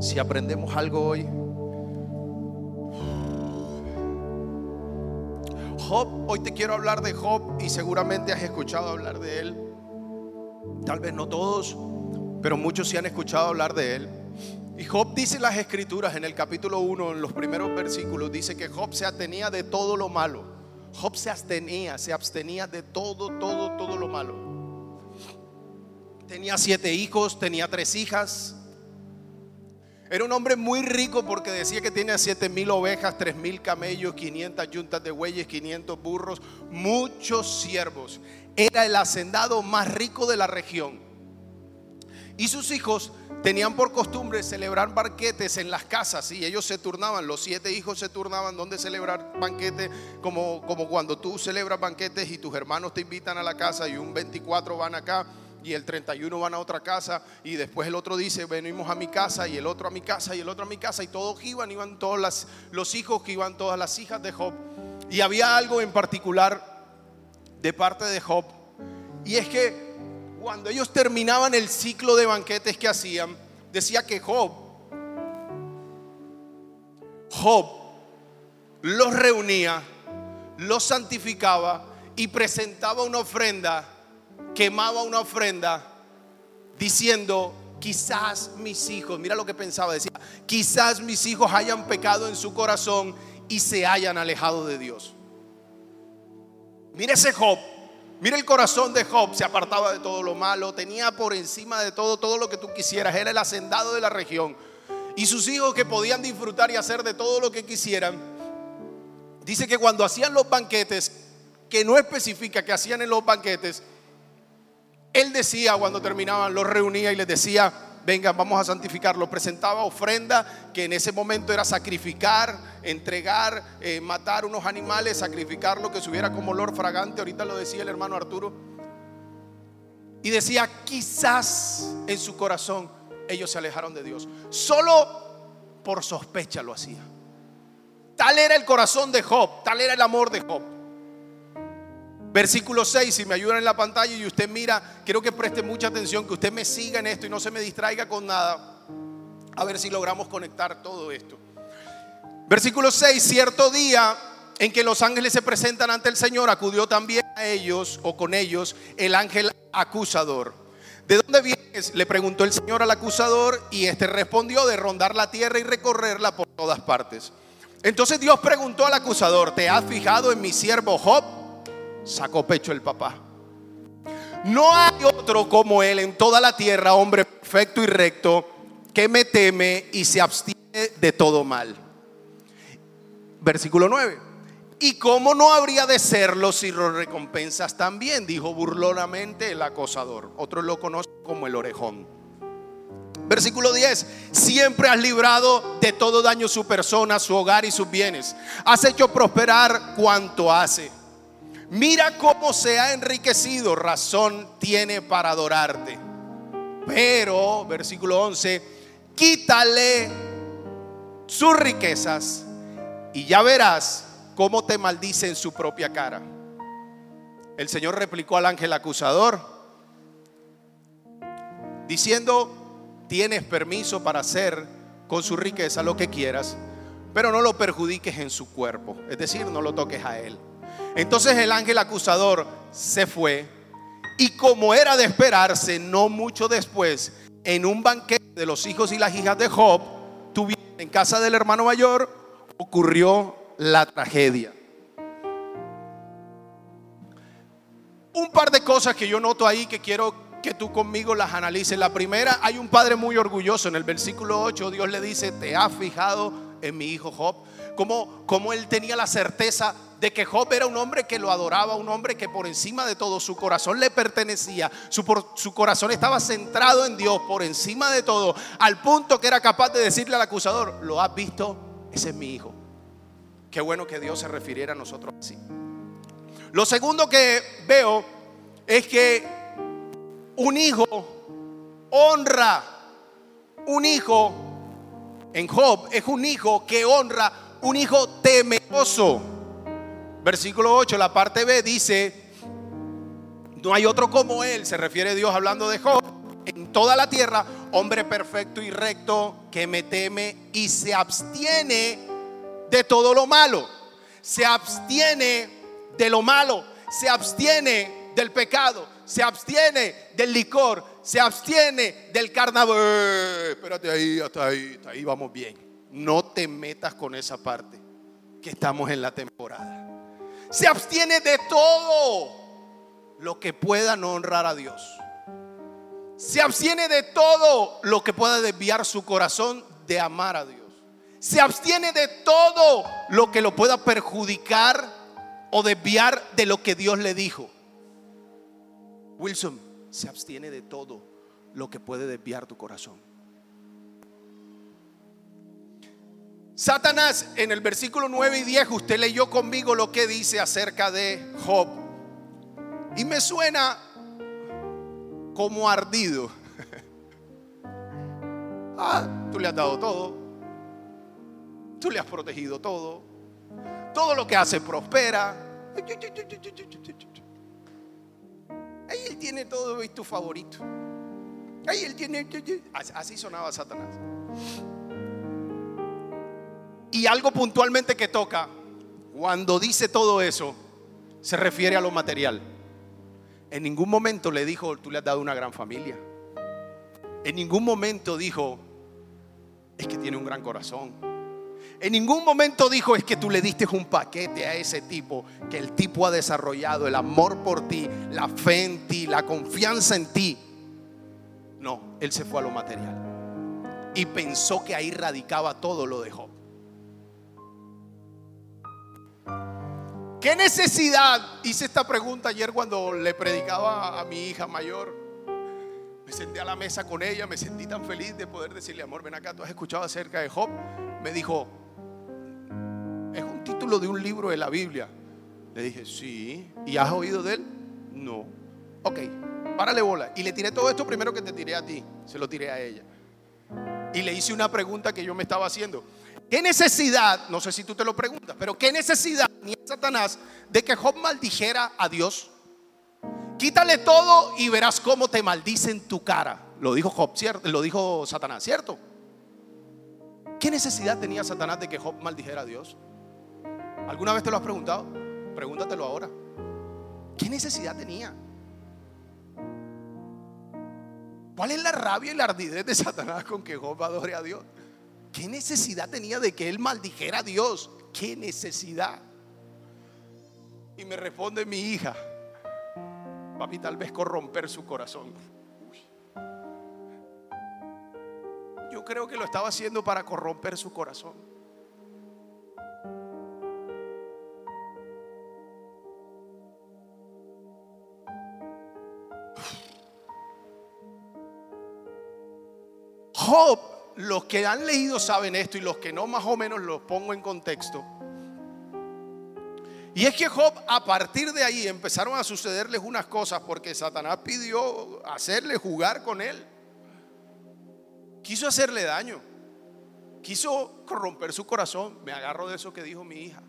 si aprendemos algo hoy, Job, hoy te quiero hablar de Job y seguramente has escuchado hablar de él. Tal vez no todos, pero muchos sí han escuchado hablar de él. Y Job dice en las escrituras, en el capítulo 1, en los primeros versículos, dice que Job se atenía de todo lo malo. Job se abstenía, se abstenía de todo, todo, todo lo malo. Tenía siete hijos, tenía tres hijas, era un hombre muy rico porque decía que tenía 7 mil ovejas, 3 mil camellos, 500 yuntas de bueyes, 500 burros, muchos siervos. Era el hacendado más rico de la región. Y sus hijos tenían por costumbre celebrar banquetes en las casas y ellos se turnaban, los siete hijos se turnaban donde celebrar banquetes, como, como cuando tú celebras banquetes y tus hermanos te invitan a la casa y un 24 van acá y el 31 van a otra casa y después el otro dice, venimos a mi casa y el otro a mi casa y el otro a mi casa y todos iban, iban todos los hijos que iban todas las hijas de Job. Y había algo en particular de parte de Job y es que cuando ellos terminaban el ciclo de banquetes que hacían, decía que Job, Job los reunía, los santificaba y presentaba una ofrenda quemaba una ofrenda diciendo, quizás mis hijos, mira lo que pensaba, decía, quizás mis hijos hayan pecado en su corazón y se hayan alejado de Dios. Mira ese Job, mira el corazón de Job, se apartaba de todo lo malo, tenía por encima de todo todo lo que tú quisieras, era el hacendado de la región. Y sus hijos que podían disfrutar y hacer de todo lo que quisieran, dice que cuando hacían los banquetes, que no especifica que hacían en los banquetes, él decía cuando terminaban, los reunía y les decía, vengan, vamos a santificarlo. Presentaba ofrenda que en ese momento era sacrificar, entregar, eh, matar unos animales, sacrificar lo que subiera como olor fragante. Ahorita lo decía el hermano Arturo. Y decía, quizás en su corazón ellos se alejaron de Dios. Solo por sospecha lo hacía. Tal era el corazón de Job, tal era el amor de Job. Versículo 6, si me ayudan en la pantalla y usted mira, quiero que preste mucha atención, que usted me siga en esto y no se me distraiga con nada. A ver si logramos conectar todo esto. Versículo 6, cierto día en que los ángeles se presentan ante el Señor, acudió también a ellos o con ellos el ángel acusador. ¿De dónde vienes? Le preguntó el Señor al acusador y este respondió de rondar la tierra y recorrerla por todas partes. Entonces Dios preguntó al acusador, ¿te has fijado en mi siervo Job? Sacó pecho el papá. No hay otro como él en toda la tierra, hombre perfecto y recto, que me teme y se abstiene de todo mal. Versículo 9. ¿Y cómo no habría de serlo si lo recompensas también? Dijo burlonamente el acosador. Otros lo conocen como el orejón. Versículo 10. Siempre has librado de todo daño su persona, su hogar y sus bienes. Has hecho prosperar cuanto hace. Mira cómo se ha enriquecido, razón tiene para adorarte. Pero, versículo 11, quítale sus riquezas y ya verás cómo te maldice en su propia cara. El Señor replicó al ángel acusador, diciendo, tienes permiso para hacer con su riqueza lo que quieras, pero no lo perjudiques en su cuerpo, es decir, no lo toques a él. Entonces el ángel acusador se fue y como era de esperarse, no mucho después, en un banquete de los hijos y las hijas de Job, en casa del hermano mayor, ocurrió la tragedia. Un par de cosas que yo noto ahí que quiero que tú conmigo las analices. La primera, hay un padre muy orgulloso. En el versículo 8 Dios le dice, te has fijado en mi hijo Job. Como, como él tenía la certeza de que Job era un hombre que lo adoraba, un hombre que por encima de todo su corazón le pertenecía, su, su, corazón estaba centrado en Dios por encima de todo, al punto que era capaz de decirle al acusador, ¿lo has visto? Ese es mi hijo. Qué bueno que Dios se refiriera a nosotros así. Lo segundo que veo es que un hijo honra, un hijo en Job es un hijo que honra, un hijo temeroso. Versículo 8, la parte B dice, no hay otro como él, se refiere Dios hablando de Job, en toda la tierra, hombre perfecto y recto que me teme y se abstiene de todo lo malo. Se abstiene de lo malo, se abstiene del pecado, se abstiene del licor, se abstiene del carnaval. Espérate ahí, hasta ahí, hasta ahí vamos bien. No te metas con esa parte, que estamos en la temporada. Se abstiene de todo lo que pueda no honrar a Dios. Se abstiene de todo lo que pueda desviar su corazón de amar a Dios. Se abstiene de todo lo que lo pueda perjudicar o desviar de lo que Dios le dijo. Wilson se abstiene de todo lo que puede desviar tu corazón. Satanás en el versículo 9 y 10, usted leyó conmigo lo que dice acerca de Job. Y me suena como ardido. ah, tú le has dado todo. Tú le has protegido todo. Todo lo que hace prospera. Ahí él tiene todo y tu favorito. Ahí él tiene. Así sonaba Satanás. Y algo puntualmente que toca, cuando dice todo eso, se refiere a lo material. En ningún momento le dijo, tú le has dado una gran familia. En ningún momento dijo, es que tiene un gran corazón. En ningún momento dijo, es que tú le diste un paquete a ese tipo, que el tipo ha desarrollado el amor por ti, la fe en ti, la confianza en ti. No, él se fue a lo material. Y pensó que ahí radicaba todo lo de Job. ¿Qué necesidad? Hice esta pregunta ayer cuando le predicaba a mi hija mayor. Me senté a la mesa con ella, me sentí tan feliz de poder decirle, amor, ven acá, tú has escuchado acerca de Job. Me dijo, es un título de un libro de la Biblia. Le dije, sí. ¿Y has oído de él? No. Ok, párale bola. Y le tiré todo esto primero que te tiré a ti, se lo tiré a ella. Y le hice una pregunta que yo me estaba haciendo. ¿Qué necesidad, no sé si tú te lo preguntas, pero qué necesidad tenía Satanás de que Job maldijera a Dios? Quítale todo y verás cómo te maldice en tu cara. Lo dijo Job, ¿cierto? Lo dijo Satanás, ¿cierto? ¿Qué necesidad tenía Satanás de que Job maldijera a Dios? ¿Alguna vez te lo has preguntado? Pregúntatelo ahora. ¿Qué necesidad tenía? ¿Cuál es la rabia y la ardidez de Satanás con que Job adore a Dios? ¿Qué necesidad tenía de que él maldijera a Dios? ¿Qué necesidad? Y me responde mi hija, papi, tal vez corromper su corazón. Yo creo que lo estaba haciendo para corromper su corazón. Job los que han leído saben esto y los que no más o menos los pongo en contexto. Y es que Job a partir de ahí empezaron a sucederles unas cosas porque Satanás pidió hacerle jugar con él. Quiso hacerle daño. Quiso corromper su corazón. Me agarro de eso que dijo mi hija.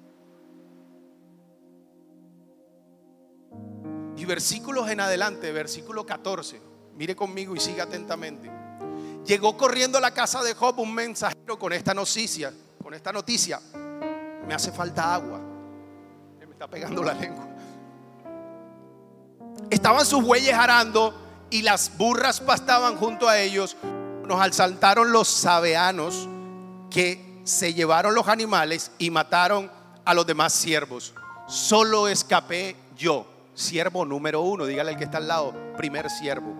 Y versículos en adelante, versículo 14. Mire conmigo y siga atentamente. Llegó corriendo a la casa de Job un mensajero con esta noticia, con esta noticia. Me hace falta agua. Me está pegando la lengua. Estaban sus bueyes arando y las burras pastaban junto a ellos. Nos asaltaron los sabeanos que se llevaron los animales y mataron a los demás siervos. Solo escapé yo, siervo número uno. Dígale al que está al lado, primer siervo.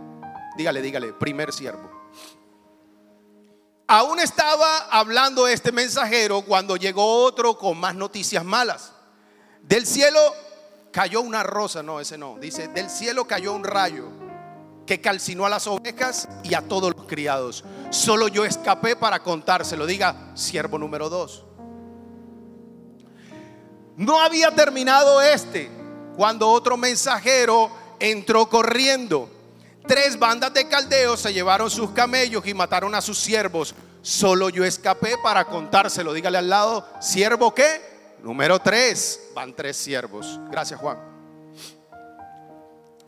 Dígale, dígale, primer siervo. Aún estaba hablando este mensajero cuando llegó otro con más noticias malas. Del cielo cayó una rosa, no, ese no. Dice, del cielo cayó un rayo que calcinó a las ovejas y a todos los criados. Solo yo escapé para contárselo. Diga, siervo número dos. No había terminado este cuando otro mensajero entró corriendo Tres bandas de caldeos se llevaron sus camellos y mataron a sus siervos. Solo yo escapé para contárselo. Dígale al lado, ¿siervo qué? Número tres. Van tres siervos. Gracias, Juan.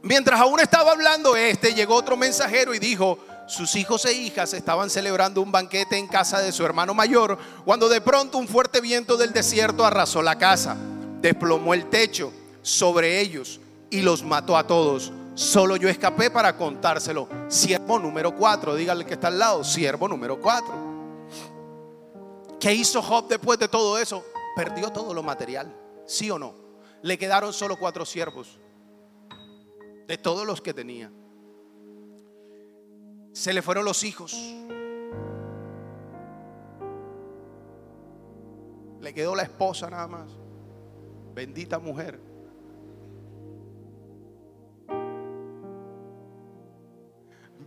Mientras aún estaba hablando este, llegó otro mensajero y dijo, sus hijos e hijas estaban celebrando un banquete en casa de su hermano mayor, cuando de pronto un fuerte viento del desierto arrasó la casa, desplomó el techo sobre ellos y los mató a todos. Solo yo escapé para contárselo. Siervo número 4, dígale que está al lado, siervo número 4. ¿Qué hizo Job después de todo eso? Perdió todo lo material, ¿sí o no? Le quedaron solo cuatro siervos de todos los que tenía. Se le fueron los hijos. Le quedó la esposa nada más. Bendita mujer.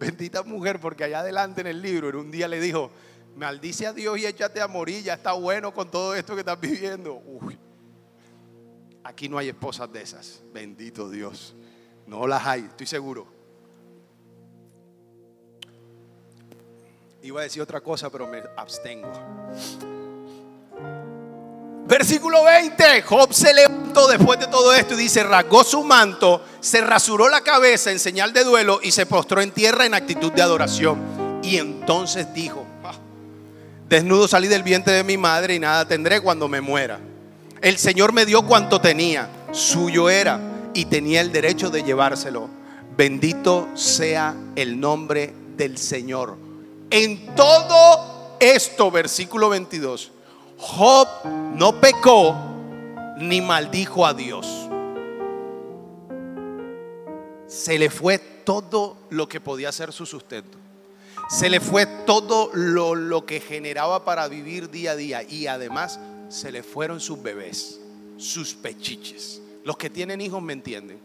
Bendita mujer, porque allá adelante en el libro, en un día le dijo, maldice a Dios y échate a morir, ya está bueno con todo esto que estás viviendo. aquí no hay esposas de esas, bendito Dios. No las hay, estoy seguro. Iba a decir otra cosa, pero me abstengo. Versículo 20, Job se levantó después de todo esto y dice, rasgó su manto, se rasuró la cabeza en señal de duelo y se postró en tierra en actitud de adoración. Y entonces dijo, desnudo salí del vientre de mi madre y nada tendré cuando me muera. El Señor me dio cuanto tenía, suyo era y tenía el derecho de llevárselo. Bendito sea el nombre del Señor. En todo esto, versículo 22, Job no pecó ni maldijo a Dios. Se le fue todo lo que podía ser su sustento. Se le fue todo lo, lo que generaba para vivir día a día. Y además se le fueron sus bebés, sus pechiches. Los que tienen hijos me entienden.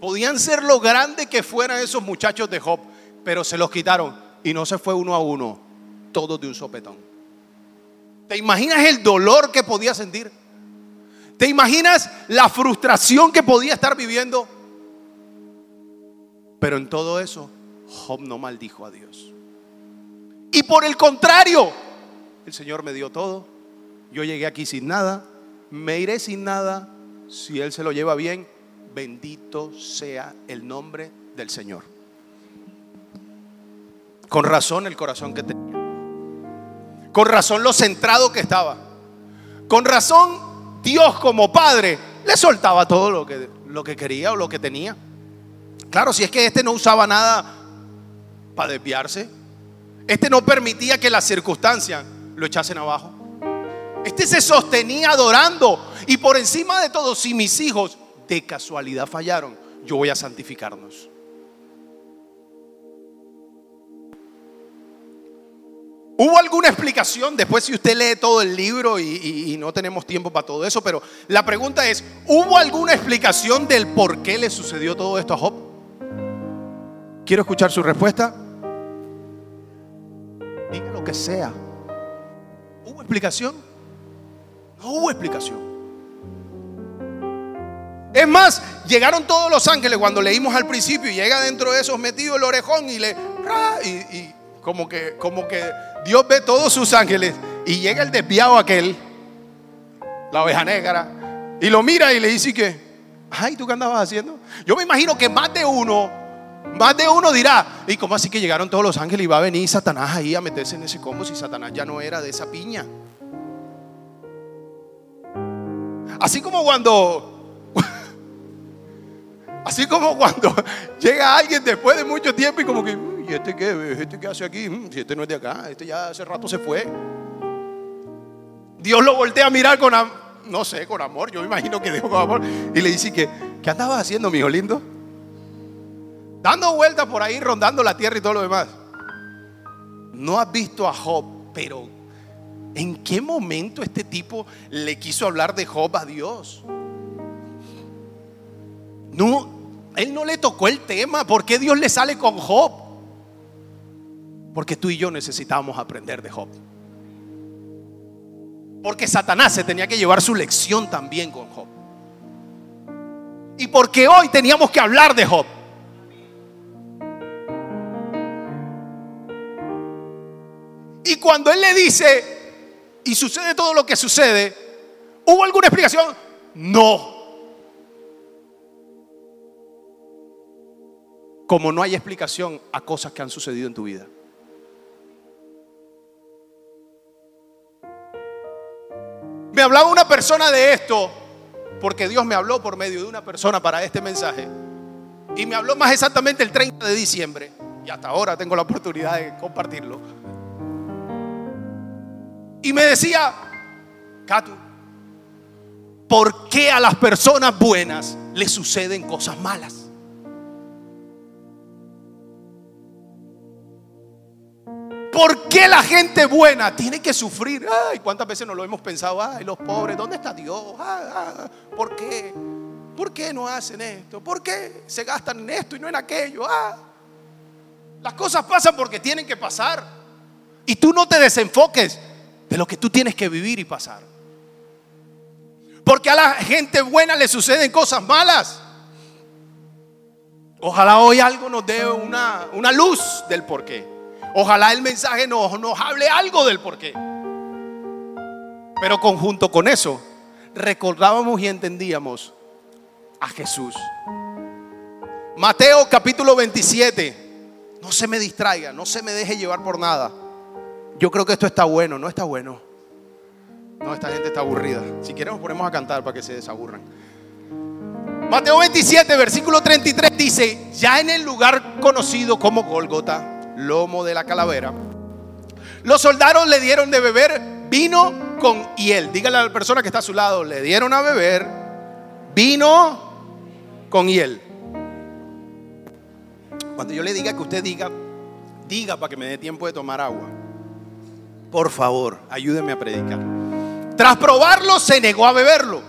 Podían ser lo grande que fueran esos muchachos de Job, pero se los quitaron y no se fue uno a uno, todos de un sopetón. ¿Te imaginas el dolor que podía sentir? ¿Te imaginas la frustración que podía estar viviendo? Pero en todo eso, Job no maldijo a Dios. Y por el contrario, el Señor me dio todo. Yo llegué aquí sin nada, me iré sin nada, si Él se lo lleva bien, bendito sea el nombre del Señor. Con razón el corazón que tenía. Con razón lo centrado que estaba. Con razón Dios como Padre le soltaba todo lo que, lo que quería o lo que tenía. Claro, si es que este no usaba nada para desviarse. Este no permitía que las circunstancias lo echasen abajo. Este se sostenía adorando. Y por encima de todo, si mis hijos de casualidad fallaron, yo voy a santificarnos. ¿Hubo alguna explicación? Después si usted lee todo el libro y, no tenemos tiempo para todo eso, pero la pregunta es, ¿hubo alguna explicación del por qué le sucedió todo esto a Job? Quiero escuchar su respuesta. Diga lo que sea. ¿Hubo explicación? No hubo explicación. Es más, llegaron todos los ángeles cuando leímos al principio y llega dentro de esos metido el orejón y le... Y, como, que, como que Dios ve todos sus ángeles y llega el desviado aquel, la oveja negra, y lo mira y le dice que, ay, ¿tú qué andabas haciendo? Yo me imagino que más de uno, más de uno dirá, ¿y cómo así que llegaron todos los ángeles y va a venir Satanás ahí a meterse en ese combo si Satanás ya no era de esa piña? Así como cuando Así como cuando llega alguien después de mucho tiempo y como que, ¿y este qué? ¿Este qué hace aquí? Mm, si este no es de acá, este ya hace rato se fue. Dios lo voltea a mirar con, no sé, con amor, yo me imagino que dijo con amor, y le dice que, ¿qué andabas haciendo, mi hijo lindo? Dando vueltas por ahí, rondando la tierra y todo lo demás. No has visto a Job, pero ¿En qué momento este tipo le quiso hablar de Job a Dios? No, él no le tocó el tema. ¿Por qué Dios le sale con Job? Porque tú y yo necesitábamos aprender de Job. Porque Satanás se tenía que llevar su lección también con Job. Y porque hoy teníamos que hablar de Job. Y cuando él le dice, y sucede todo lo que sucede, ¿hubo alguna explicación? No. como no hay explicación a cosas que han sucedido en tu vida. Me hablaba una persona de esto, porque Dios me habló por medio de una persona para este mensaje. Y me habló más exactamente el 30 de diciembre. Y hasta ahora tengo la oportunidad de compartirlo. Y me decía, Catu, ¿por qué a las personas buenas les suceden cosas malas? ¿Por qué la gente buena tiene que sufrir? Ay, ¿cuántas veces nos lo hemos pensado? Ay, los pobres, ¿dónde está Dios? Ah, ah, ¿Por qué? ¿Por qué no hacen esto? ¿Por qué se gastan en esto y no en aquello? Ah, las cosas pasan porque tienen que pasar. Y tú no te desenfoques de lo que tú tienes que vivir y pasar. Porque a la gente buena le suceden cosas malas. Ojalá hoy algo nos dé una, una luz del porqué. Ojalá el mensaje nos, hable algo del porqué. Pero conjunto con eso, recordábamos y entendíamos a Jesús. Mateo capítulo 27. No se me distraiga, no se me deje llevar por nada. Yo creo que esto está bueno, no está bueno. No, esta gente está aburrida. Si quieren nos ponemos a cantar para que se desaburran. Mateo 27, versículo 33 dice, ya en el lugar conocido como Gólgota, lomo de la calavera. Los soldados le dieron de beber vino con hiel. Dígale a la persona que está a su lado, le dieron a beber vino con hiel. Cuando yo le diga que usted diga, diga para que me dé tiempo de tomar agua. Por favor, ayúdeme a predicar. Tras probarlo, se negó a beberlo.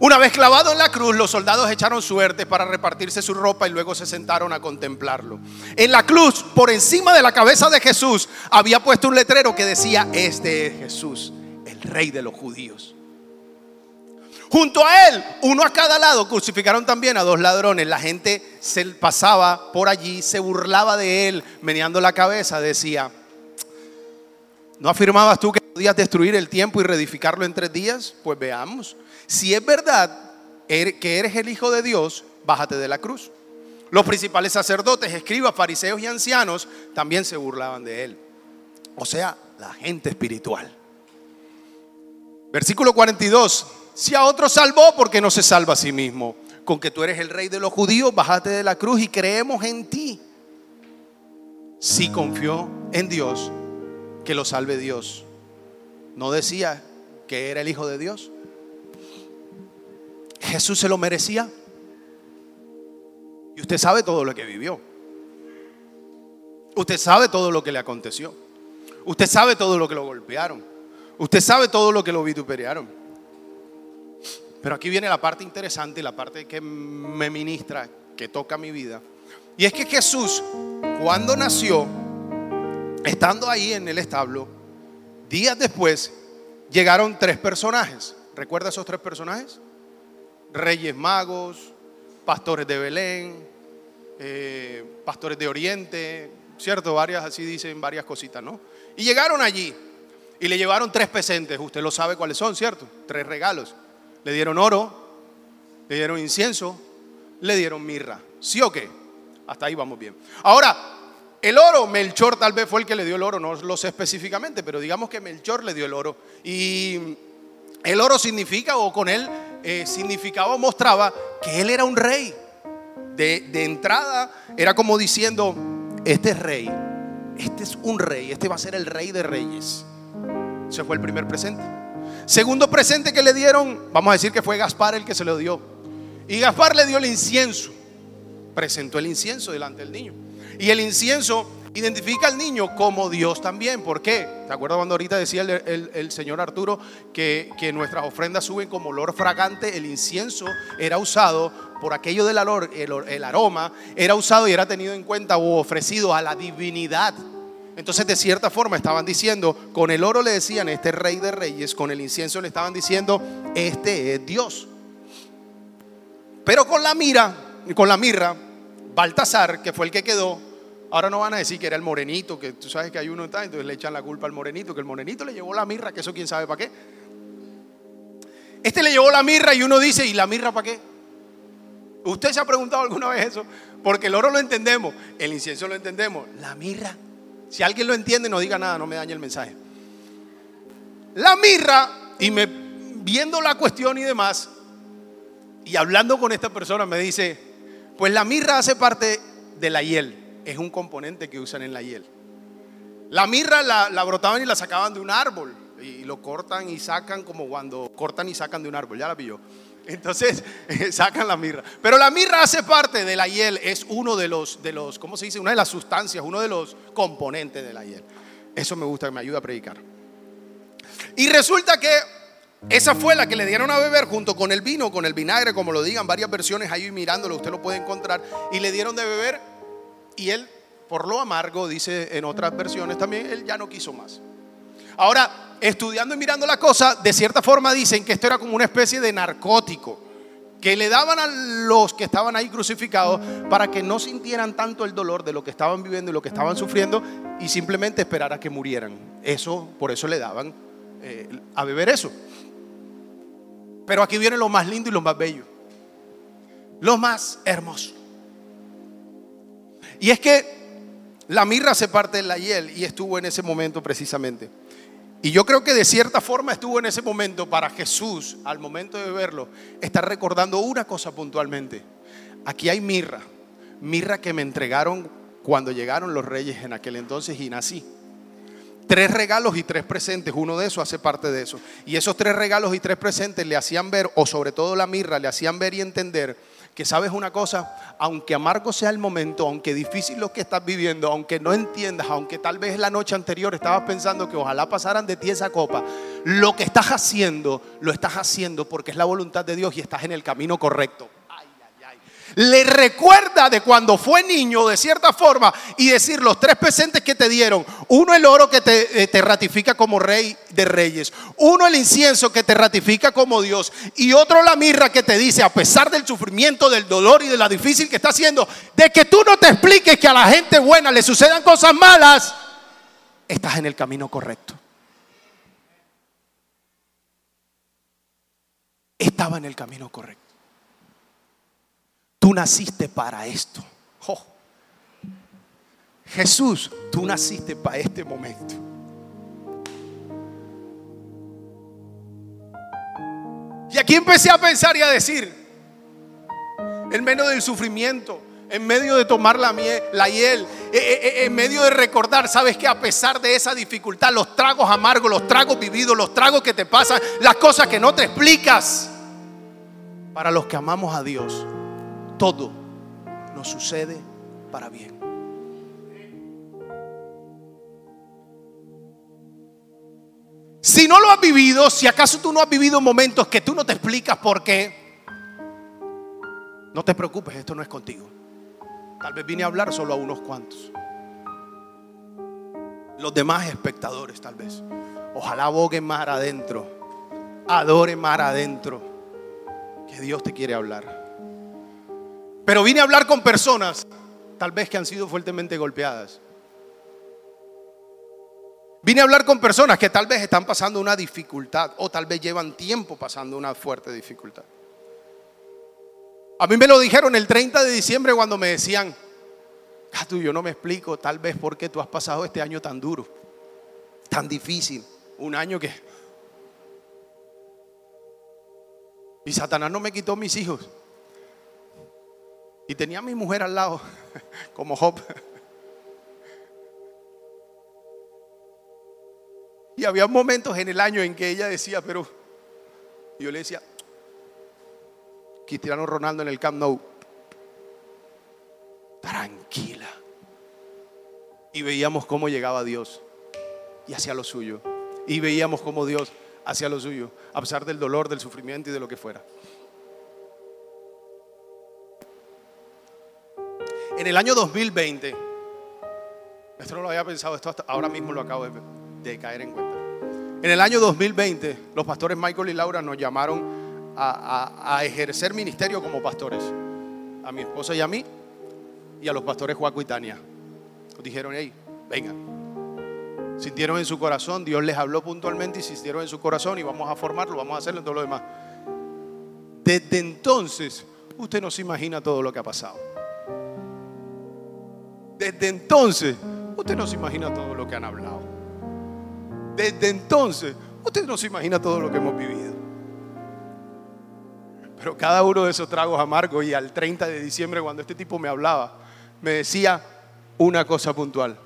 Una vez clavado en la cruz, los soldados echaron suerte para repartirse su ropa y luego se sentaron a contemplarlo. En la cruz, por encima de la cabeza de Jesús, había puesto un letrero que decía, este es Jesús, el rey de los judíos. Junto a él, uno a cada lado, crucificaron también a dos ladrones. La gente se pasaba por allí, se burlaba de él, meneando la cabeza, decía, ¿no afirmabas tú que podías destruir el tiempo y reedificarlo en tres días? Pues veamos. Si es verdad er, que eres el Hijo de Dios, bájate de la cruz. Los principales sacerdotes, escribas, fariseos y ancianos también se burlaban de él. O sea, la gente espiritual. Versículo 42. Si a otro salvó, ¿por qué no se salva a sí mismo? Con que tú eres el rey de los judíos, bájate de la cruz y creemos en ti. Si confió en Dios, que lo salve Dios. ¿No decía que era el Hijo de Dios? Jesús se lo merecía. Y usted sabe todo lo que vivió. Usted sabe todo lo que le aconteció. Usted sabe todo lo que lo golpearon. Usted sabe todo lo que lo vituperaron. Pero aquí viene la parte interesante y la parte que me ministra, que toca mi vida. Y es que Jesús, cuando nació, estando ahí en el establo, días después llegaron tres personajes. ¿Recuerda esos tres personajes? Reyes magos, pastores de Belén, eh, pastores de Oriente, ¿cierto? Varias, así dicen varias cositas, ¿no? Y llegaron allí y le llevaron tres presentes, usted lo sabe cuáles son, ¿cierto? Tres regalos. Le dieron oro, le dieron incienso, le dieron mirra. ¿Sí o qué? Hasta ahí vamos bien. Ahora, el oro, Melchor tal vez fue el que le dio el oro, no lo sé específicamente, pero digamos que Melchor le dio el oro. Y el oro significa, o con él eh, significaba o mostraba que él era un rey. De, de entrada era como diciendo, este es rey, este es un rey, este va a ser el rey de reyes. Ese fue el primer presente. Segundo presente que le dieron, vamos a decir que fue Gaspar el que se lo dio. Y Gaspar le dio el incienso. Presentó el incienso delante del niño. Y el incienso Identifica al niño como Dios también. ¿Por qué? ¿Te acuerdas cuando ahorita decía el, señor Arturo que, que, nuestras ofrendas suben como olor fragante? El incienso era usado por aquello del olor, el, aroma, era usado y era tenido en cuenta o ofrecido a la divinidad. Entonces, de cierta forma, estaban diciendo, con el oro le decían, este rey de reyes, con el incienso le estaban diciendo, este es Dios. Pero con la mira, con la mirra, Baltasar, que fue el que quedó, Ahora no van a decir que era el morenito, que tú sabes que hay uno está, entonces le echan la culpa al morenito, que el morenito le llevó la mirra, que eso quién sabe para qué. Este le llevó la mirra y uno dice, ¿y la mirra para qué? ¿Usted se ha preguntado alguna vez eso? Porque el oro lo entendemos, el incienso lo entendemos, la mirra. Si alguien lo entiende, no diga nada, no me dañe el mensaje. La mirra, y me viendo la cuestión y demás, y hablando con esta persona, me dice, pues la mirra hace parte de la hiel, es un componente que usan en la hiel. La mirra la, brotaban y la sacaban de un árbol, y lo cortan y sacan como cuando cortan y sacan de un árbol, ya la pilló. Entonces sacan la mirra. Pero la mirra hace parte de la hiel, es uno de los, de los, ¿cómo se dice? Una de las sustancias, uno de los componentes de la hiel. Eso me gusta, me ayuda a predicar. Y resulta que esa fue la que le dieron a beber junto con el vino, con el vinagre, como lo digan, varias versiones ahí mirándolo, usted lo puede encontrar. Y le dieron de beber y él, por lo amargo, dice en otras versiones también, él ya no quiso más. Ahora, estudiando y mirando la cosa, de cierta forma dicen que esto era como una especie de narcótico que le daban a los que estaban ahí crucificados para que no sintieran tanto el dolor de lo que estaban viviendo y lo que estaban sufriendo y simplemente esperar a que murieran. Eso, por eso le daban eh, a beber eso. Pero aquí viene lo más lindo y lo más bello. Lo más hermoso. Y es que la mirra se parte de la hiel y estuvo en ese momento precisamente. Y yo creo que de cierta forma estuvo en ese momento para Jesús, al momento de verlo, estar recordando una cosa puntualmente. Aquí hay mirra, mirra que me entregaron cuando llegaron los reyes en aquel entonces y nací. Tres regalos y tres presentes, uno de esos hace parte de eso. Y esos tres regalos y tres presentes le hacían ver, o sobre todo la mirra, le hacían ver y entender que sabes una cosa, aunque amargo sea el momento, aunque difícil lo que estás viviendo, aunque no entiendas, aunque tal vez la noche anterior estabas pensando que ojalá pasaran de ti esa copa, lo que estás haciendo, lo estás haciendo porque es la voluntad de Dios y estás en el camino correcto le recuerda de cuando fue niño de cierta forma y decir los tres presentes que te dieron. Uno el oro que te, eh, te, ratifica como rey de reyes. Uno el incienso que te ratifica como Dios. Y otro la mirra que te dice, a pesar del sufrimiento, del dolor y de la difícil que está haciendo, de que tú no te expliques que a la gente buena le sucedan cosas malas, estás en el camino correcto. Estaba en el camino correcto. Tú naciste para esto. Jesús, tú naciste para este momento. Y aquí empecé a pensar y a decir, en medio del sufrimiento, en medio de tomar la, miel, la hiel, eh, eh, eh, en medio de recordar, sabes que a pesar de esa dificultad, los tragos amargos, los tragos vividos, los tragos que te pasan, las cosas que no te explicas, para los que amamos a Dios, todo nos sucede para bien. Si no lo has vivido, si acaso tú no has vivido momentos que tú no te explicas por qué, no te preocupes, esto no es contigo. Tal vez vine a hablar solo a unos cuantos. Los demás espectadores, tal vez. Ojalá aboguen más adentro, adoren más adentro, que Dios te quiere hablar. Pero vine a hablar con personas, tal vez que han sido fuertemente golpeadas. Vine a hablar con personas que tal vez están pasando una dificultad o tal vez llevan tiempo pasando una fuerte dificultad. A mí me lo dijeron el 30 de diciembre cuando me decían, tú yo no me explico tal vez por qué tú has pasado este año tan duro, tan difícil, un año que... Y Satanás no me quitó mis hijos. Y tenía a mi mujer al lado, como Job. Y había momentos en el año en que ella decía, pero yo le decía, Cristiano Ronaldo en el Camp Nou, tranquila. Y veíamos cómo llegaba Dios y hacía lo suyo. Y veíamos cómo Dios hacía lo suyo, a pesar del dolor, del sufrimiento y de lo que fuera. En el año 2020, esto no lo había pensado, esto ahora mismo lo acabo de, caer en cuenta. En el año 2020, los pastores Michael y Laura nos llamaron a, ejercer ministerio como pastores. A mi esposa y a mí, y a los pastores Juaco y Tania. Nos dijeron, hey, vengan. Sintieron en su corazón, Dios les habló puntualmente y sintieron en su corazón y vamos a formarlo, vamos a hacerlo en todo lo demás. Desde entonces usted no se imagina todo lo que ha pasado. Desde entonces, usted no se imagina todo lo que han hablado. Desde entonces, usted no se imagina todo lo que hemos vivido. Pero cada uno de esos tragos amargos y al 30 de diciembre cuando este tipo me hablaba, me decía una cosa puntual.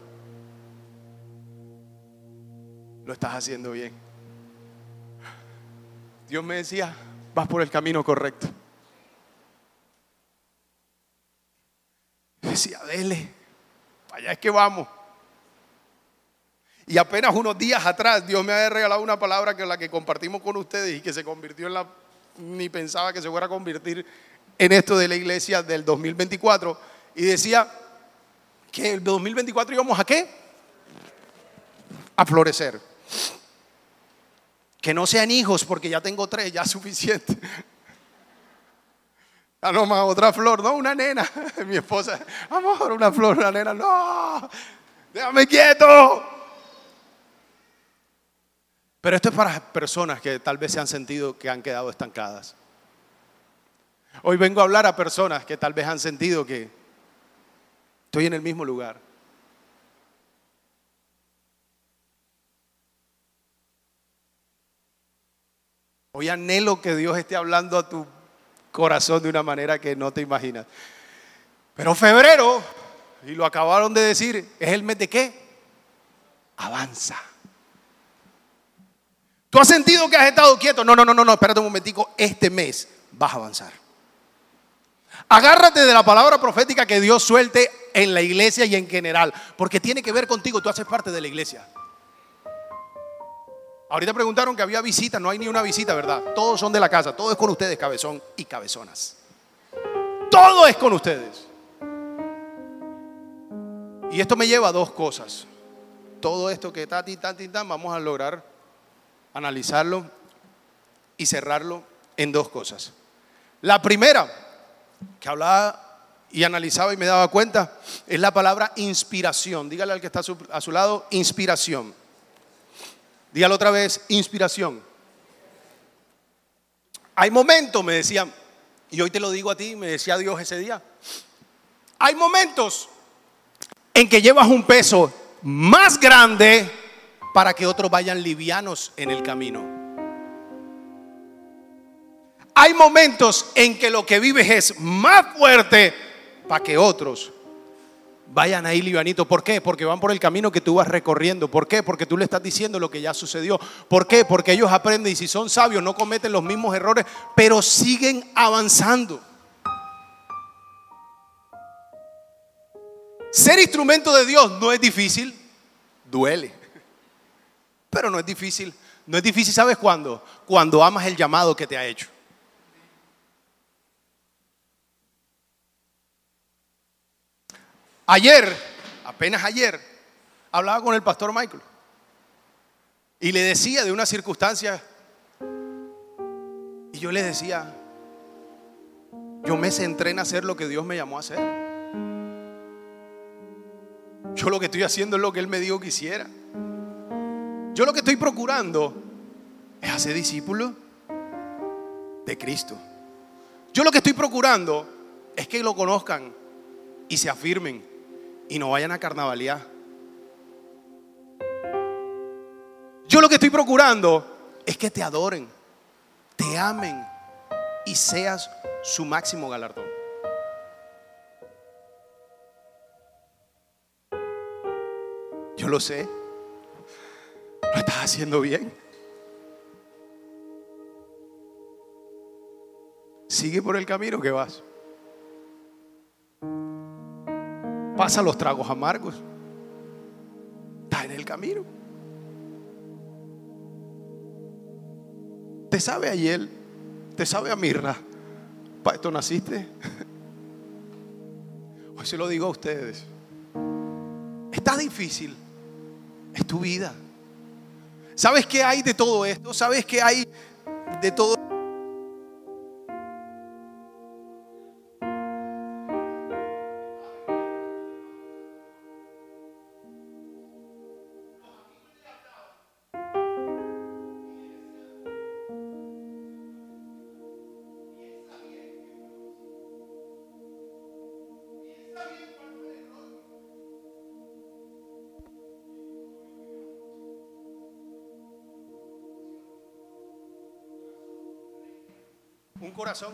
Lo estás haciendo bien. Dios me decía, vas por el camino correcto. decía, dele, allá es que vamos. Y apenas unos días atrás Dios me había regalado una palabra que la que compartimos con ustedes y que se convirtió en la, ni pensaba que se fuera a convertir en esto de la iglesia del 2024. Y decía que el 2024 íbamos a qué? A florecer. Que no sean hijos porque ya tengo tres, ya es suficiente. Ah, no, más otra flor, no, una nena. Mi esposa, amor, una flor, una nena, no, déjame quieto. Pero esto es para personas que tal vez se han sentido que han quedado estancadas. Hoy vengo a hablar a personas que tal vez han sentido que estoy en el mismo lugar. Hoy anhelo que Dios esté hablando a tu corazón de una manera que no te imaginas. Pero febrero, y lo acabaron de decir, es el mes de qué? Avanza. ¿Tú has sentido que has estado quieto? No, no, no, no, no, espérate un momentico, este mes vas a avanzar. Agárrate de la palabra profética que Dios suelte en la iglesia y en general, porque tiene que ver contigo, tú haces parte de la iglesia. Ahorita preguntaron que había visita, no hay ni una visita, ¿verdad? Todos son de la casa, todo es con ustedes, cabezón y cabezonas. Todo es con ustedes. Y esto me lleva a dos cosas. Todo esto que está ti, tan, vamos a lograr analizarlo y cerrarlo en dos cosas. La primera, que hablaba y analizaba y me daba cuenta, es la palabra inspiración. Dígale al que está a su lado, inspiración. Dígalo otra vez, inspiración. Hay momentos, me decían, y hoy te lo digo a ti, me decía Dios ese día, hay momentos en que llevas un peso más grande para que otros vayan livianos en el camino. Hay momentos en que lo que vives es más fuerte para que otros vayan ahí livianito. ¿Por qué? Porque van por el camino que tú vas recorriendo. ¿Por qué? Porque tú le estás diciendo lo que ya sucedió. ¿Por qué? Porque ellos aprenden y si son sabios no cometen los mismos errores, pero siguen avanzando. Ser instrumento de Dios no es difícil, duele. Pero no es difícil. No es difícil, ¿sabes cuándo? Cuando amas el llamado que te ha hecho. Ayer, apenas ayer, hablaba con el pastor Michael y le decía de una circunstancia y yo le decía, yo me centré en hacer lo que Dios me llamó a hacer. Yo lo que estoy haciendo es lo que Él me dijo que hiciera. Yo lo que estoy procurando es hacer discípulos de Cristo. Yo lo que estoy procurando es que lo conozcan y se afirmen y no vayan a carnavalear. Yo lo que estoy procurando es que te adoren, te amen y seas su máximo galardón. Yo lo sé. Lo estás haciendo bien. Sigue por el camino que vas. Pasa los tragos amargos. Está en el camino. ¿Te sabe a ¿Te sabe a Mirna? ¿Para esto naciste? Hoy se lo digo a ustedes. Está difícil. Es tu vida. ¿Sabes qué hay de todo esto? ¿Sabes qué hay de todo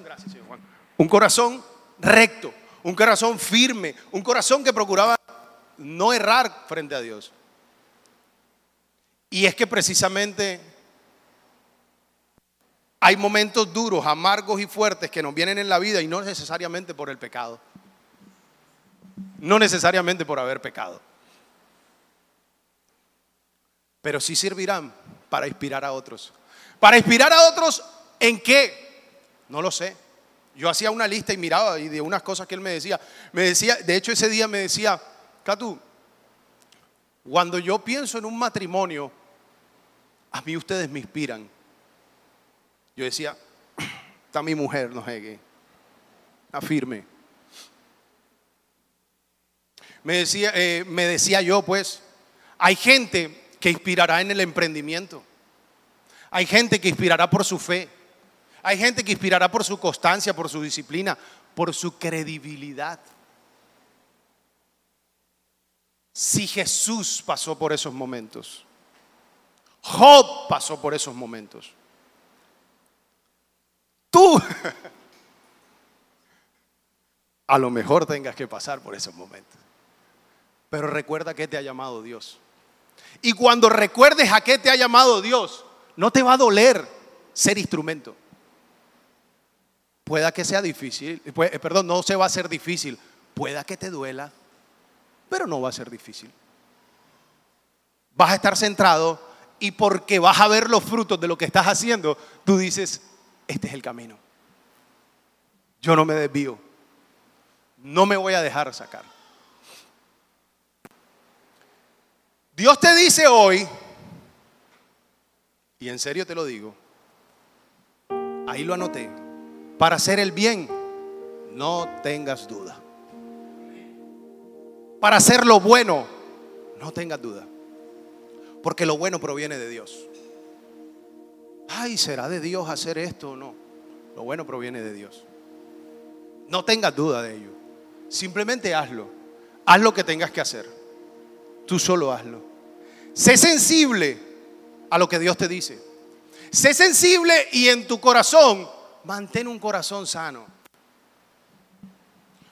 gracias, señor. Un corazón recto, un corazón firme, un corazón que procuraba no errar frente a Dios. Y es que precisamente hay momentos duros, amargos y fuertes que nos vienen en la vida y no necesariamente por el pecado. No necesariamente por haber pecado. Pero sí servirán para inspirar a otros. Para inspirar a otros en qué? No lo sé. Yo hacía una lista y miraba y de unas cosas que él me decía. Me decía, de hecho ese día me decía, Catu, cuando yo pienso en un matrimonio, a mí ustedes me inspiran. Yo decía, está mi mujer, no sé qué, está firme. Me decía, eh, me decía yo, pues, hay gente que inspirará en el emprendimiento. Hay gente que inspirará por su fe. Hay gente que inspirará por su constancia, por su disciplina, por su credibilidad. Si Jesús pasó por esos momentos, Job pasó por esos momentos. Tú a lo mejor tengas que pasar por esos momentos. Pero recuerda que te ha llamado Dios. Y cuando recuerdes a qué te ha llamado Dios, no te va a doler ser instrumento. Pueda que sea difícil, eh, perdón, no se va a hacer difícil. Pueda que te duela, pero no va a ser difícil. Vas a estar centrado y porque vas a ver los frutos de lo que estás haciendo, tú dices, este es el camino. Yo no me desvío. No me voy a dejar sacar. Dios te dice hoy, y en serio te lo digo, ahí lo anoté, para hacer el bien, no tengas duda. Para hacer lo bueno, no tengas duda. Porque lo bueno proviene de Dios. Ay, ¿será de Dios hacer esto o no? Lo bueno proviene de Dios. No tengas duda de ello. Simplemente hazlo. Haz lo que tengas que hacer. Tú solo hazlo. Sé sensible a lo que Dios te dice. Sé sensible y en tu corazón mantén un corazón sano.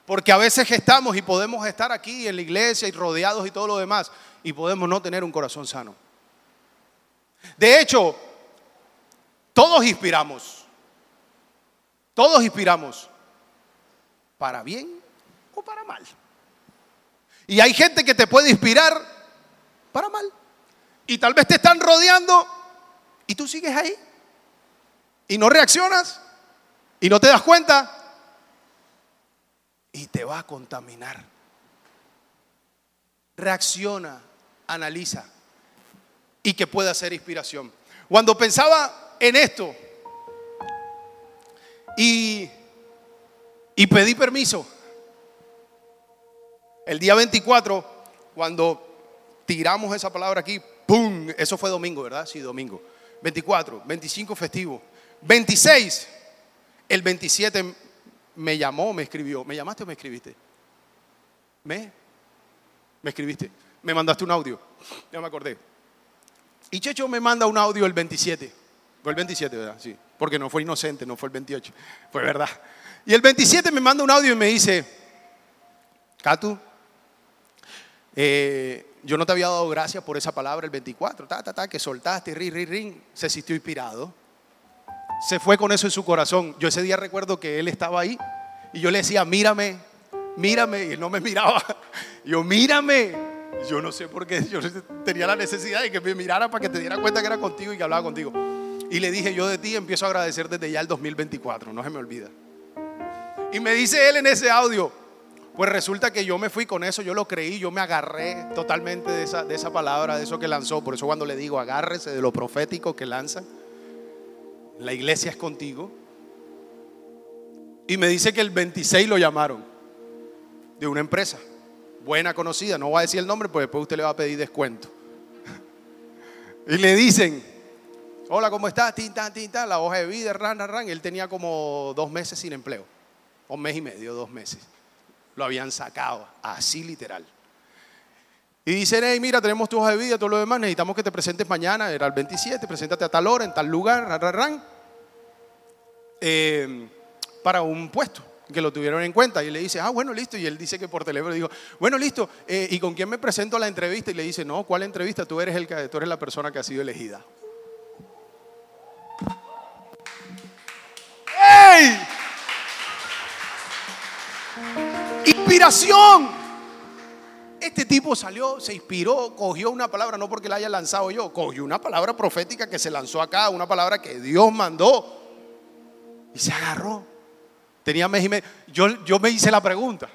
Porque a veces estamos y podemos estar aquí en la iglesia y rodeados y todo lo demás y podemos no tener un corazón sano. De hecho, todos inspiramos. Todos inspiramos. Para bien o para mal. Y hay gente que te puede inspirar para mal. Y tal vez te están rodeando y tú sigues ahí. Y no reaccionas. Y no te das cuenta. Y te va a contaminar. Reacciona, analiza. Y que pueda ser inspiración. Cuando pensaba en esto y, y pedí permiso, el día 24, cuando tiramos esa palabra aquí, ¡Pum! Eso fue domingo, ¿verdad? Sí, domingo. 24, 25 festivo. 26, el 27 me llamó, me escribió. ¿Me llamaste o me escribiste? ¿Me? Me escribiste. Me mandaste un audio. Ya me acordé. Y Checho me manda un audio el 27. Fue el 27, ¿verdad? Sí. Porque no fue inocente, no fue el 28. Fue verdad. Y el 27 me manda un audio y me dice, Catu, eh, yo no te había dado gracias por esa palabra el 24, ta, ta, ta, que soltaste, ri, ri, ri, se sintió inspirado. Se fue con eso en su corazón. Yo ese día recuerdo que él estaba ahí y yo le decía, mírame, mírame, y él no me miraba. Yo, mírame. Yo no sé por qué, yo tenía la necesidad de que me mirara para que te diera cuenta que era contigo y que hablaba contigo. Y le dije, yo de ti empiezo a agradecer desde ya el 2024, no se me olvida. Y me dice él en ese audio, pues resulta que yo me fui con eso, yo lo creí, yo me agarré totalmente de esa, de esa palabra, de eso que lanzó. Por eso cuando le digo, agárrese de lo profético que lanza, la iglesia es contigo. Y me dice que el 26 lo llamaron de una empresa, buena conocida, no voy a decir el nombre, porque después usted le va a pedir descuento. y le dicen, hola, ¿cómo estás? Tinta, tinta, la hoja de vida, ran, ran. Él tenía como dos meses sin empleo, un mes y medio, dos meses lo habían sacado, así literal. Y dicen, hey, mira, tenemos tu hoja de vida, todo lo demás, necesitamos que te presentes mañana, era el 27, preséntate a tal hora, en tal lugar, ran. Eh, para un puesto, que lo tuvieron en cuenta. Y le dice, ah, bueno, listo. Y él dice que por teléfono dijo, bueno, listo. eh, ¿Y con quién me presento a la entrevista? Y le dice, no, ¿cuál entrevista? Tú eres, el que, tú eres la persona que ha sido elegida. ¡Ey! Inspiración. Este tipo salió, se inspiró, cogió una palabra, no porque la haya lanzado yo, cogió una palabra profética que se lanzó acá, una palabra que Dios mandó. Y se agarró. Tenía mes y medio. Yo, yo me hice la pregunta: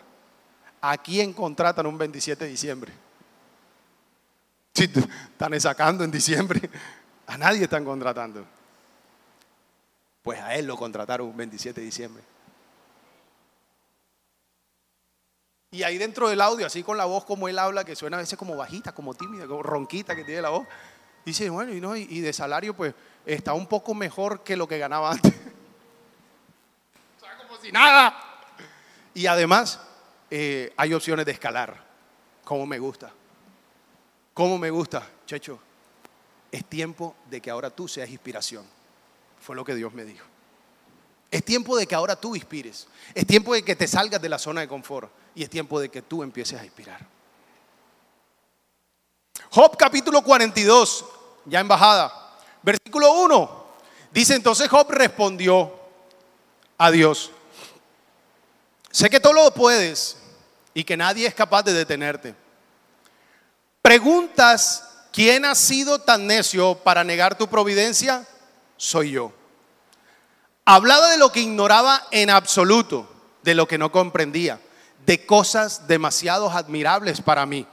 ¿a quién contratan un 27 de diciembre? Si están sacando en diciembre, a nadie están contratando. Pues a él lo contrataron un 27 de diciembre. Y ahí dentro del audio, así con la voz como él habla, que suena a veces como bajita, como tímida, como ronquita que tiene la voz, dice, bueno, y, no, y, de salario pues está un poco mejor que lo que ganaba antes. o sea, como si nada. Y además eh, hay opciones de escalar, como me gusta. Como me gusta, Checho. Es tiempo de que ahora tú seas inspiración. Fue lo que Dios me dijo. Es tiempo de que ahora tú inspires. Es tiempo de que te salgas de la zona de confort. Y es tiempo de que tú empieces a inspirar. Job capítulo 42, ya en bajada. Versículo 1. Dice entonces Job respondió a Dios. Sé que todo lo puedes y que nadie es capaz de detenerte. Preguntas, ¿quién ha sido tan necio para negar tu providencia? Soy yo. Hablaba de lo que ignoraba en absoluto, de lo que no comprendía, de cosas demasiado admirables para mí.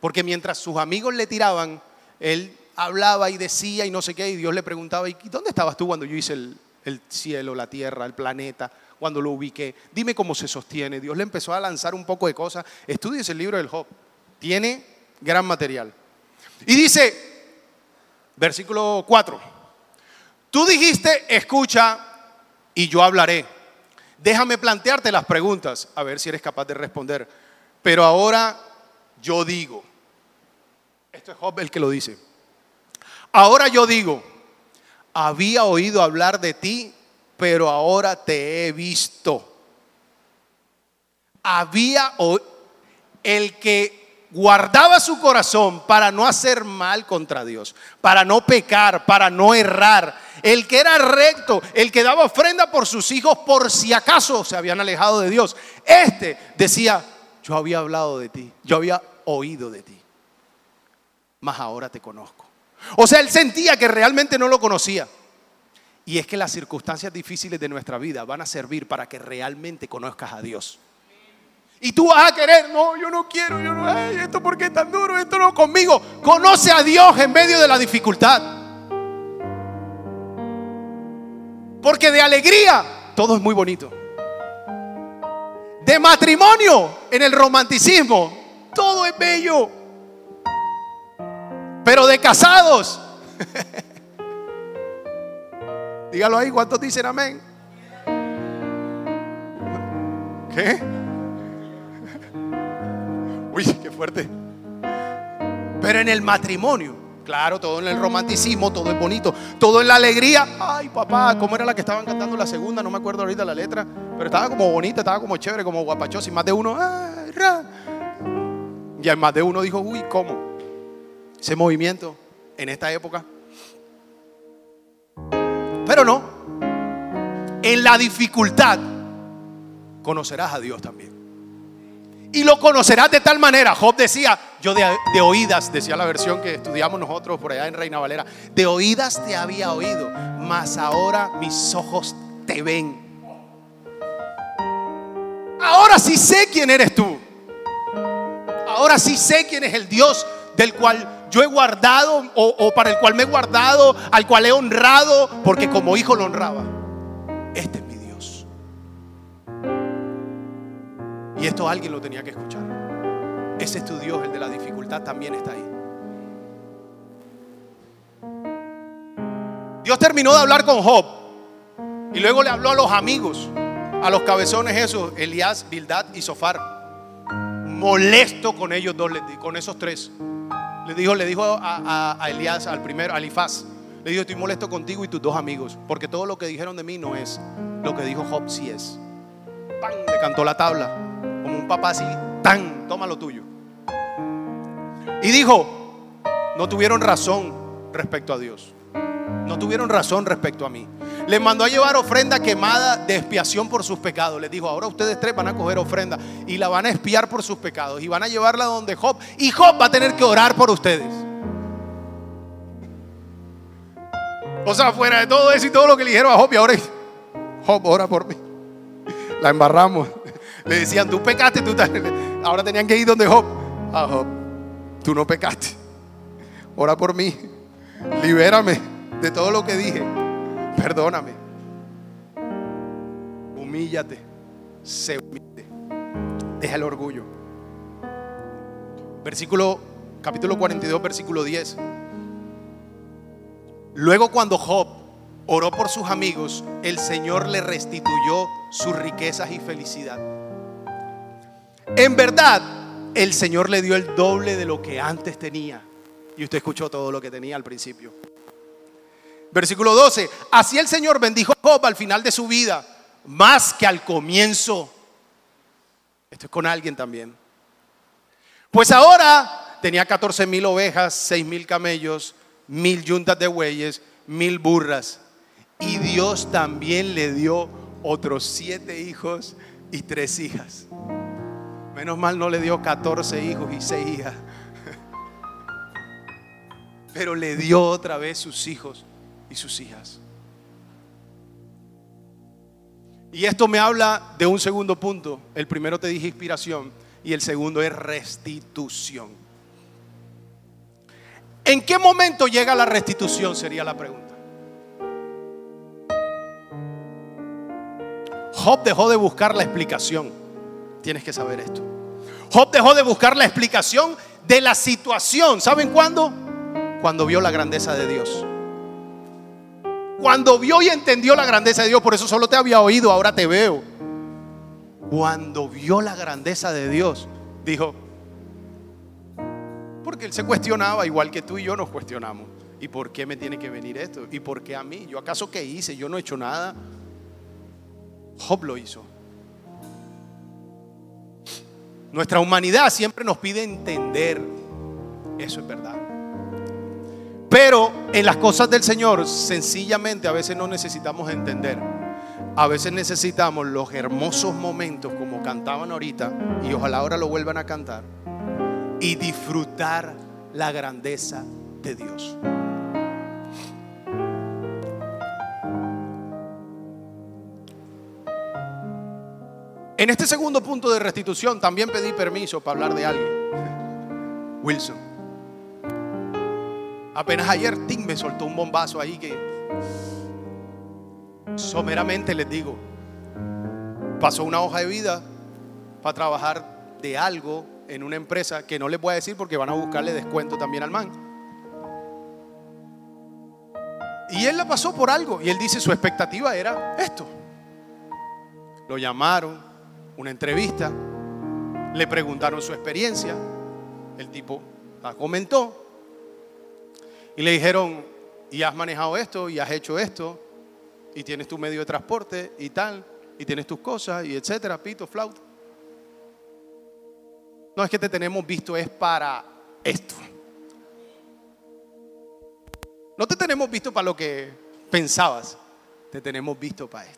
Porque mientras sus amigos le tiraban, él hablaba y decía y no sé qué, y Dios le preguntaba, ¿y dónde estabas tú cuando yo hice el, el cielo, la tierra, el planeta, cuando lo ubiqué? Dime cómo se sostiene. Dios le empezó a lanzar un poco de cosas. Estudies el libro del Job. Tiene gran material. Y dice, versículo 4, tú dijiste, escucha y yo hablaré. Déjame plantearte las preguntas, a ver si eres capaz de responder. Pero ahora yo digo, esto es Job el que lo dice, ahora yo digo, había oído hablar de ti, pero ahora te he visto. Había el que guardaba su corazón para no hacer mal contra Dios, para no pecar, para no errar, el que era recto, el que daba ofrenda por sus hijos por si acaso se habían alejado de Dios. Este decía, yo había hablado de ti, yo había oído de ti, mas ahora te conozco. O sea, él sentía que realmente no lo conocía. Y es que las circunstancias difíciles de nuestra vida van a servir para que realmente conozcas a Dios. Y tú vas a querer, no, yo no quiero, yo no, esto porque es tan duro, esto no conmigo. Conoce a Dios en medio de la dificultad. Porque de alegría todo es muy bonito. De matrimonio en el romanticismo todo es bello. Pero de casados, dígalo ahí, ¿cuántos dicen amén? ¿Qué? Uy, qué fuerte. Pero en el matrimonio, claro, todo en el romanticismo, todo es bonito, todo en la alegría. Ay, papá, ¿cómo era la que estaban cantando la segunda? No me acuerdo ahorita la letra, pero estaba como bonita, estaba como chévere, como guapachosa. Y más de uno, ay, ra. Y más de uno dijo, uy, ¿cómo? Ese movimiento en esta época. Pero no, en la dificultad conocerás a Dios también. Y lo conocerás de tal manera. Job decía, yo de, oídas, decía la versión que estudiamos nosotros por allá en Reina Valera, de oídas te había oído, mas ahora mis ojos te ven. Ahora sí sé quién eres tú. Ahora sí sé quién es el Dios del cual yo he guardado o, o para el cual me he guardado, al cual he honrado, porque como hijo lo honraba. Este Y esto alguien lo tenía que escuchar. Ese es tu Dios, el de la dificultad, también está ahí. Dios terminó de hablar con Job y luego le habló a los amigos, a los cabezones esos, Elías, Bildad y Sofar. Molesto con ellos dos, con esos tres. Le dijo, le dijo a, Elías, al primero, a Elifaz, Le dijo, estoy molesto contigo y tus dos amigos, porque todo lo que dijeron de mí no es. Lo que dijo Job sí es. ¡Pam! Le cantó la tabla, como un papá así, ¡tan! Toma lo tuyo. Y dijo, no tuvieron razón respecto a Dios. No tuvieron razón respecto a mí. Les mandó a llevar ofrenda quemada de expiación por sus pecados. Les dijo, ahora ustedes tres van a coger ofrenda y la van a espiar por sus pecados y van a llevarla donde Job. Y Job va a tener que orar por ustedes. O sea, fuera de todo eso y todo lo que le dijeron a Job y ahora Job, ora por mí. La embarramos. Le decían, tú pecaste, tú ahora tenían que ir donde Job. A ah, Job, tú no pecaste. Ora por mí. Libérame de todo lo que dije. Perdóname. Humíllate. Se humilde. Deja el orgullo. Versículo, capítulo 42, versículo 10. Luego cuando Job oró por sus amigos, el Señor le restituyó sus riquezas y felicidad. En verdad, el Señor le dio el doble de lo que antes tenía. Y usted escuchó todo lo que tenía al principio. Versículo 12. Así el Señor bendijo a Job al final de su vida, más que al comienzo. Esto es con alguien también. Pues ahora tenía 14 mil ovejas, 6 mil camellos, mil yuntas de bueyes, mil burras. Y Dios también le dio otros siete hijos y tres hijas. Menos mal no le dio 14 hijos y seis hijas. Pero le dio otra vez sus hijos y sus hijas. Y esto me habla de un segundo punto. El primero te dije inspiración y el segundo es restitución. ¿En qué momento llega la restitución? Sería la pregunta. Job dejó de buscar la explicación. Tienes que saber esto. Job dejó de buscar la explicación de la situación. ¿Saben cuándo? Cuando vio la grandeza de Dios. Cuando vio y entendió la grandeza de Dios, por eso solo te había oído, ahora te veo. Cuando vio la grandeza de Dios, dijo, porque él se cuestionaba, igual que tú y yo nos cuestionamos. ¿Y por qué me tiene que venir esto? ¿Y por qué a mí? ¿Yo acaso qué hice? Yo no he hecho nada. Job lo hizo. Nuestra humanidad siempre nos pide entender. Eso es verdad. Pero en las cosas del Señor, sencillamente a veces no necesitamos entender. A veces necesitamos los hermosos momentos como cantaban ahorita y ojalá ahora lo vuelvan a cantar y disfrutar la grandeza de Dios. En este segundo punto de restitución también pedí permiso para hablar de alguien. Wilson. Apenas ayer Tim me soltó un bombazo ahí que someramente les digo, pasó una hoja de vida para trabajar de algo en una empresa que no les voy a decir porque van a buscarle descuento también al man. Y él la pasó por algo y él dice su expectativa era esto. Lo llamaron, una entrevista, le preguntaron su experiencia, el tipo la comentó y le dijeron, y has manejado esto, y has hecho esto, y tienes tu medio de transporte y tal, y tienes tus cosas, y etcétera, pito, flauta. No es que te tenemos visto, es para esto. No te tenemos visto para lo que pensabas, te tenemos visto para esto.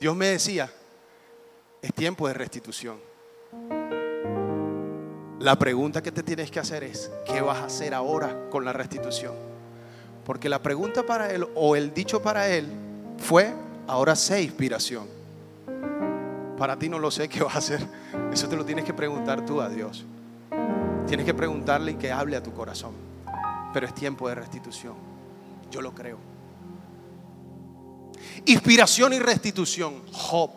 Dios me decía, es tiempo de restitución. La pregunta que te tienes que hacer es, ¿qué vas a hacer ahora con la restitución? Porque la pregunta para él o el dicho para él fue, ahora sé inspiración. Para ti no lo sé qué vas a hacer. Eso te lo tienes que preguntar tú a Dios. Tienes que preguntarle y que hable a tu corazón. Pero es tiempo de restitución. Yo lo creo. Inspiración y restitución. Job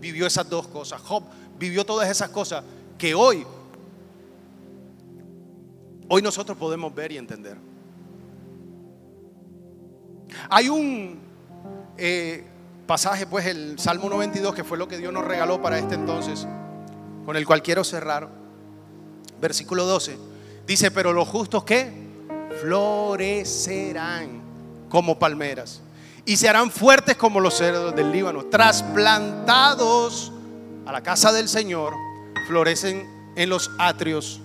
vivió esas dos cosas. Job vivió todas esas cosas que hoy, hoy nosotros podemos ver y entender. Hay un, eh, pasaje, pues el Salmo 92, que fue lo que Dios nos regaló para este entonces, con el cual quiero cerrar. Versículo 12. Dice, pero los justos que florecerán como palmeras y se harán fuertes como los cerdos del Líbano, trasplantados a la casa del Señor, florecen en los atrios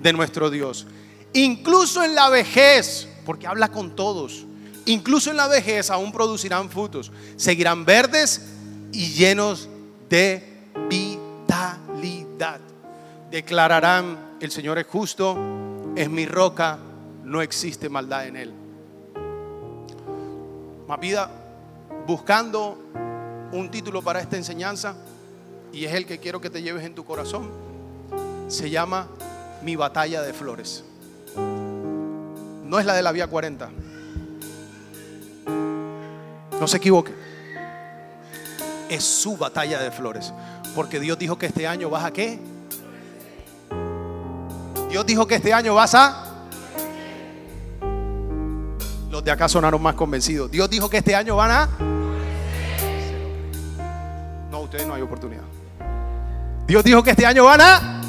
de nuestro Dios. Incluso en la vejez, porque habla con todos, incluso en la vejez aún producirán frutos, seguirán verdes y llenos de vitalidad. Declararán, el Señor es justo, es mi roca, no existe maldad en él. Más vida, buscando un título para esta enseñanza, y es el que quiero que te lleves en tu corazón, se llama Mi batalla de flores. No es la de la vía 40. No se equivoque. Es su batalla de flores. Porque Dios dijo que este año vas a qué? Dios dijo que este año vas a... Los de acá sonaron más convencidos. Dios dijo que este año van a... No, ustedes no hay oportunidad. Dios dijo que este año van a...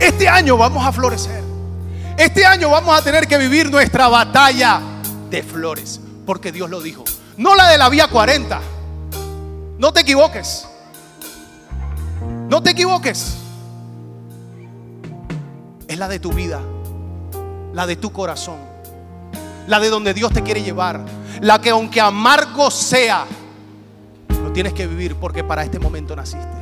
Este año vamos a florecer. Este año vamos a tener que vivir nuestra batalla de flores. Porque Dios lo dijo. No la de la vía 40. No te equivoques. No te equivoques. Es la de tu vida. La de tu corazón. La de donde Dios te quiere llevar. La que aunque amargo sea, lo tienes que vivir porque para este momento naciste.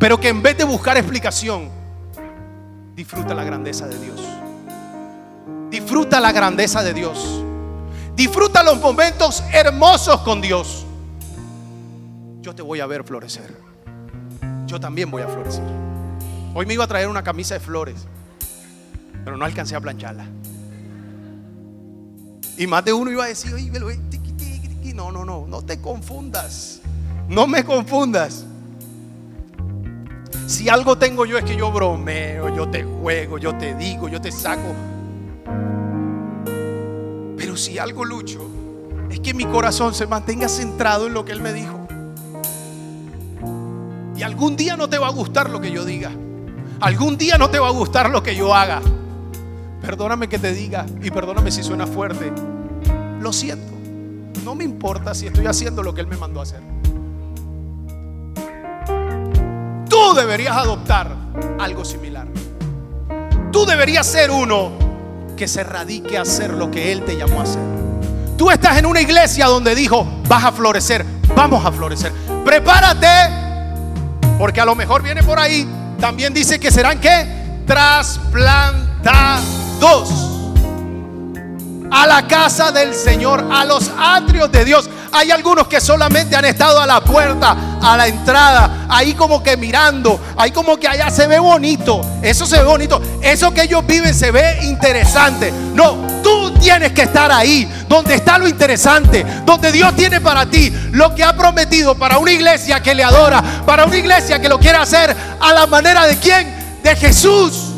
Pero que en vez de buscar explicación, disfruta la grandeza de Dios. Disfruta la grandeza de Dios. Disfruta los momentos hermosos con Dios. Yo te voy a ver florecer. Yo también voy a florecer. Hoy me iba a traer una camisa de flores, pero no alcancé a plancharla. Y más de uno iba a decir, no, no, no, no te confundas. No me confundas. Si algo tengo yo es que yo bromeo, yo te juego, yo te digo, yo te saco. Pero si algo lucho, es que mi corazón se mantenga centrado en lo que Él me dijo. Y algún día no te va a gustar lo que yo diga. Algún día no te va a gustar lo que yo haga. Perdóname que te diga y perdóname si suena fuerte. Lo siento. No me importa si estoy haciendo lo que Él me mandó a hacer. Tú deberías adoptar algo similar. Tú deberías ser uno que se radique a hacer lo que Él te llamó a hacer. Tú estás en una iglesia donde dijo, vas a florecer, vamos a florecer. Prepárate, porque a lo mejor viene por ahí. También dice que serán que trasplantados a la casa del Señor, a los atrios de Dios. Hay algunos que solamente han estado a la puerta, a la entrada, ahí como que mirando, ahí como que allá se ve bonito, eso se ve bonito, eso que ellos viven se ve interesante. No, tú tienes que estar ahí, donde está lo interesante, donde Dios tiene para ti lo que ha prometido para una iglesia que le adora, para una iglesia que lo quiere hacer a la manera de quién, de Jesús.